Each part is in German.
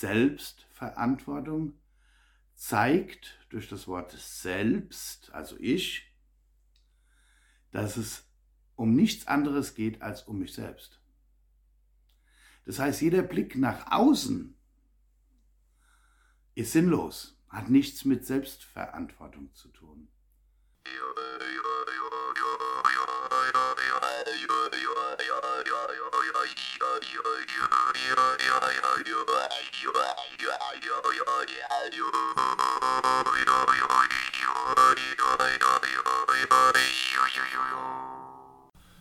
Selbstverantwortung zeigt durch das Wort selbst, also ich, dass es um nichts anderes geht als um mich selbst. Das heißt, jeder Blick nach außen ist sinnlos, hat nichts mit Selbstverantwortung zu tun.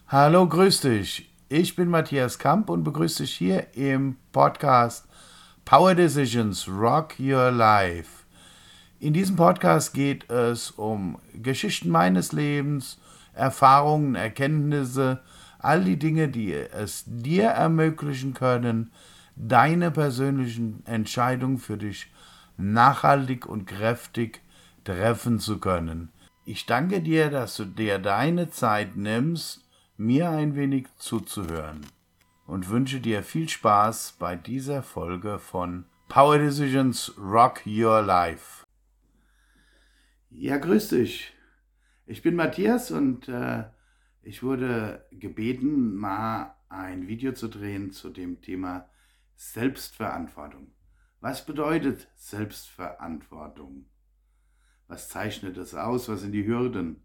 Hallo, grüß dich. Ich bin Matthias Kamp und begrüße dich hier im Podcast Power Decisions Rock Your Life. In diesem Podcast geht es um Geschichten meines Lebens, Erfahrungen, Erkenntnisse, all die Dinge, die es dir ermöglichen können, deine persönlichen Entscheidungen für dich nachhaltig und kräftig treffen zu können. Ich danke dir, dass du dir deine Zeit nimmst, mir ein wenig zuzuhören und wünsche dir viel Spaß bei dieser Folge von Power Decisions Rock Your Life. Ja, grüß dich. Ich bin Matthias und äh, ich wurde gebeten, mal ein Video zu drehen zu dem Thema Selbstverantwortung. Was bedeutet Selbstverantwortung? Was zeichnet es aus? Was sind die Hürden?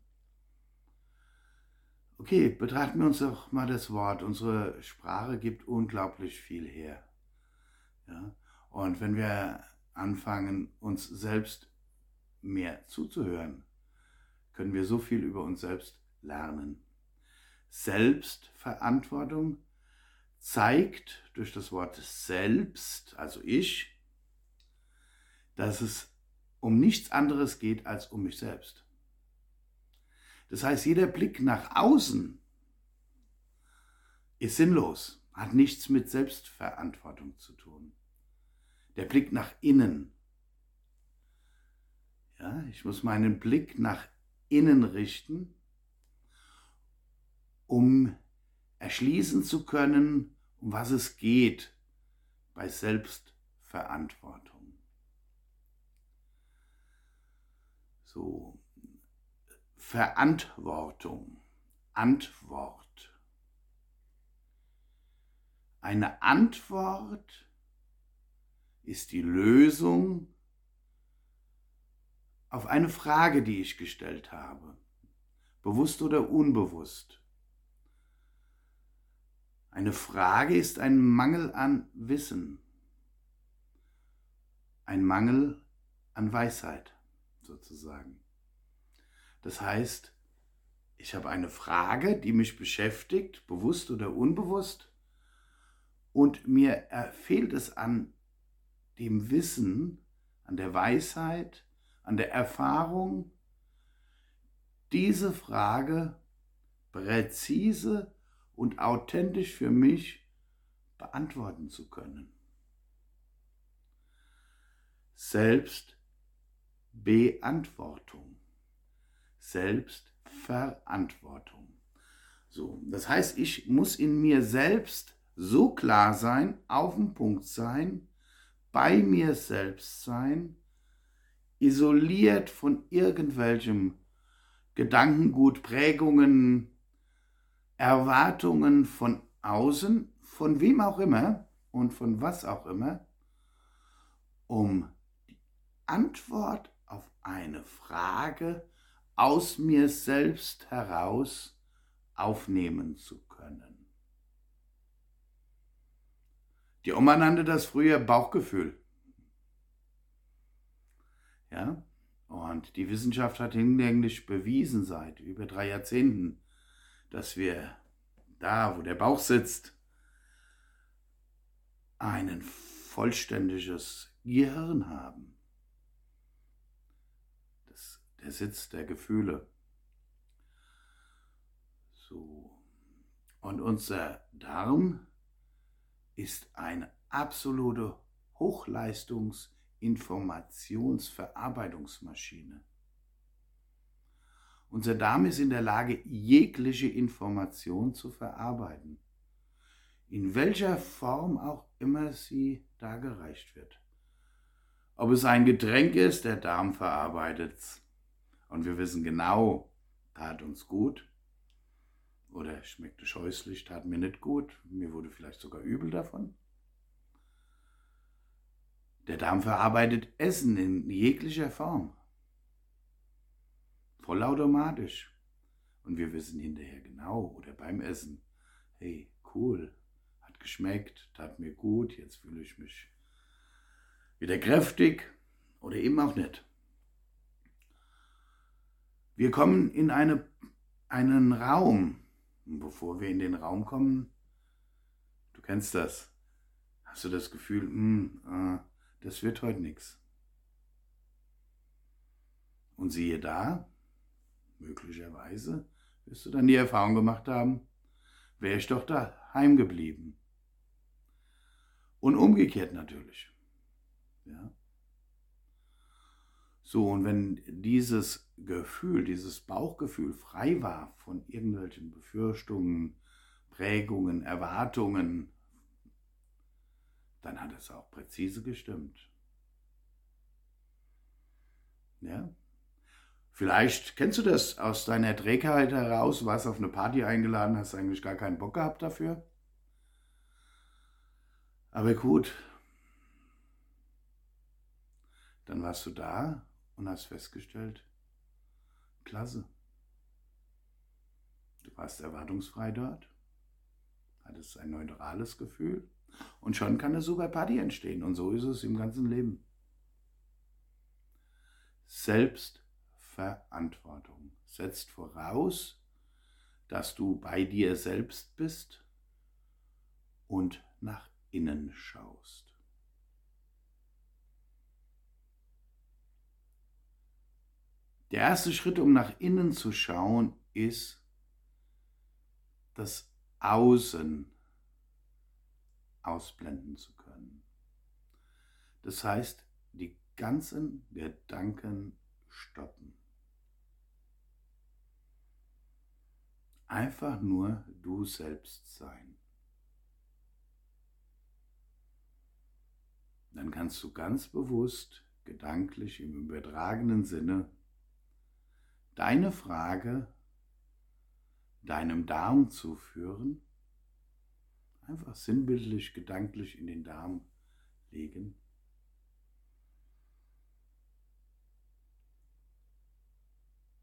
Okay, betrachten wir uns doch mal das Wort. Unsere Sprache gibt unglaublich viel her. Ja? Und wenn wir anfangen, uns selbst mehr zuzuhören, können wir so viel über uns selbst lernen. Selbstverantwortung zeigt durch das Wort selbst, also ich, dass es um nichts anderes geht als um mich selbst. Das heißt, jeder Blick nach außen ist sinnlos, hat nichts mit Selbstverantwortung zu tun. Der Blick nach innen. Ja, ich muss meinen Blick nach innen richten, um erschließen zu können, um was es geht bei Selbstverantwortung. So, Verantwortung, Antwort. Eine Antwort ist die Lösung auf eine Frage, die ich gestellt habe, bewusst oder unbewusst. Eine Frage ist ein Mangel an Wissen, ein Mangel an Weisheit sozusagen. Das heißt, ich habe eine Frage, die mich beschäftigt, bewusst oder unbewusst, und mir fehlt es an dem Wissen, an der Weisheit, an der Erfahrung, diese Frage präzise und authentisch für mich beantworten zu können. Selbstbeantwortung. Selbstverantwortung. So, das heißt, ich muss in mir selbst so klar sein, auf dem Punkt sein, bei mir selbst sein, isoliert von irgendwelchem Gedankengut, Prägungen, Erwartungen von außen, von wem auch immer und von was auch immer, um die Antwort auf eine Frage aus mir selbst heraus aufnehmen zu können. Die Oma nannte das früher Bauchgefühl. Ja, und die Wissenschaft hat hinlänglich bewiesen seit über drei Jahrzehnten, dass wir da, wo der Bauch sitzt, ein vollständiges Gehirn haben der Sitz der Gefühle. So. Und unser Darm ist eine absolute Hochleistungs-Informationsverarbeitungsmaschine. Unser Darm ist in der Lage, jegliche Information zu verarbeiten, in welcher Form auch immer sie dargereicht wird. Ob es ein Getränk ist, der Darm verarbeitet es. Und wir wissen genau, tat uns gut oder schmeckte scheußlich, tat mir nicht gut, mir wurde vielleicht sogar übel davon. Der Darm verarbeitet Essen in jeglicher Form. Vollautomatisch. Und wir wissen hinterher genau oder beim Essen, hey, cool, hat geschmeckt, tat mir gut, jetzt fühle ich mich wieder kräftig oder eben auch nicht. Wir kommen in eine, einen Raum. Und bevor wir in den Raum kommen, du kennst das, hast du das Gefühl, mh, hm, äh, das wird heute nichts. Und siehe da, möglicherweise wirst du dann die Erfahrung gemacht haben, wäre ich doch daheim geblieben. Und umgekehrt natürlich. Ja. So, und wenn dieses Gefühl, dieses Bauchgefühl frei war von irgendwelchen Befürchtungen, Prägungen, Erwartungen, dann hat es auch präzise gestimmt. Ja? Vielleicht kennst du das aus deiner Trägheit heraus, warst auf eine Party eingeladen, hast eigentlich gar keinen Bock gehabt dafür. Aber gut, dann warst du da und hast festgestellt, klasse. Du warst erwartungsfrei dort, hattest ein neutrales Gefühl und schon kann eine super Party entstehen. Und so ist es im ganzen Leben. Selbstverantwortung setzt voraus, dass du bei dir selbst bist und nach innen schaust. Der erste Schritt, um nach innen zu schauen, ist das Außen ausblenden zu können. Das heißt, die ganzen Gedanken stoppen. Einfach nur du selbst sein. Dann kannst du ganz bewusst, gedanklich im übertragenen Sinne, deine Frage deinem Darm zuführen Einfach sinnbildlich, gedanklich in den Darm legen.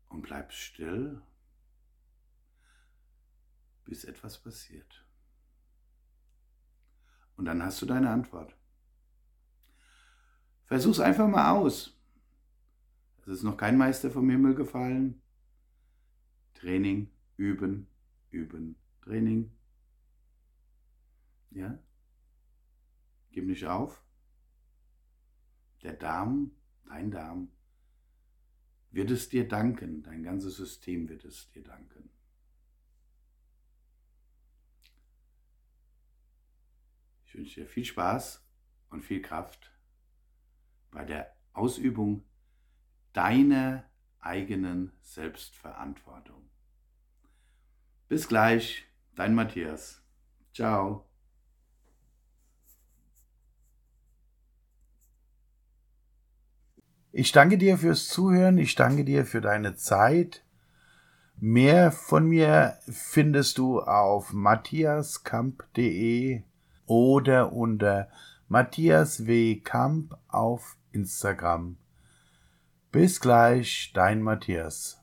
Und bleib still, bis etwas passiert. Und dann hast du deine Antwort. Versuch's einfach mal aus. Es ist noch kein Meister vom Himmel gefallen. Training, üben, üben, Training, ja? Gib nicht auf. Der Darm, dein Darm, wird es dir danken. Dein ganzes System wird es dir danken. Ich wünsche dir viel Spaß und viel Kraft bei der Ausübung deiner eigenen Selbstverantwortung. Bis gleich, dein Matthias. Ciao. Ich danke dir fürs Zuhören, ich danke dir für deine Zeit. Mehr von mir findest du auf matthiaskamp.de oder unter Matthias W. Kamp auf Instagram. Bis gleich, dein Matthias.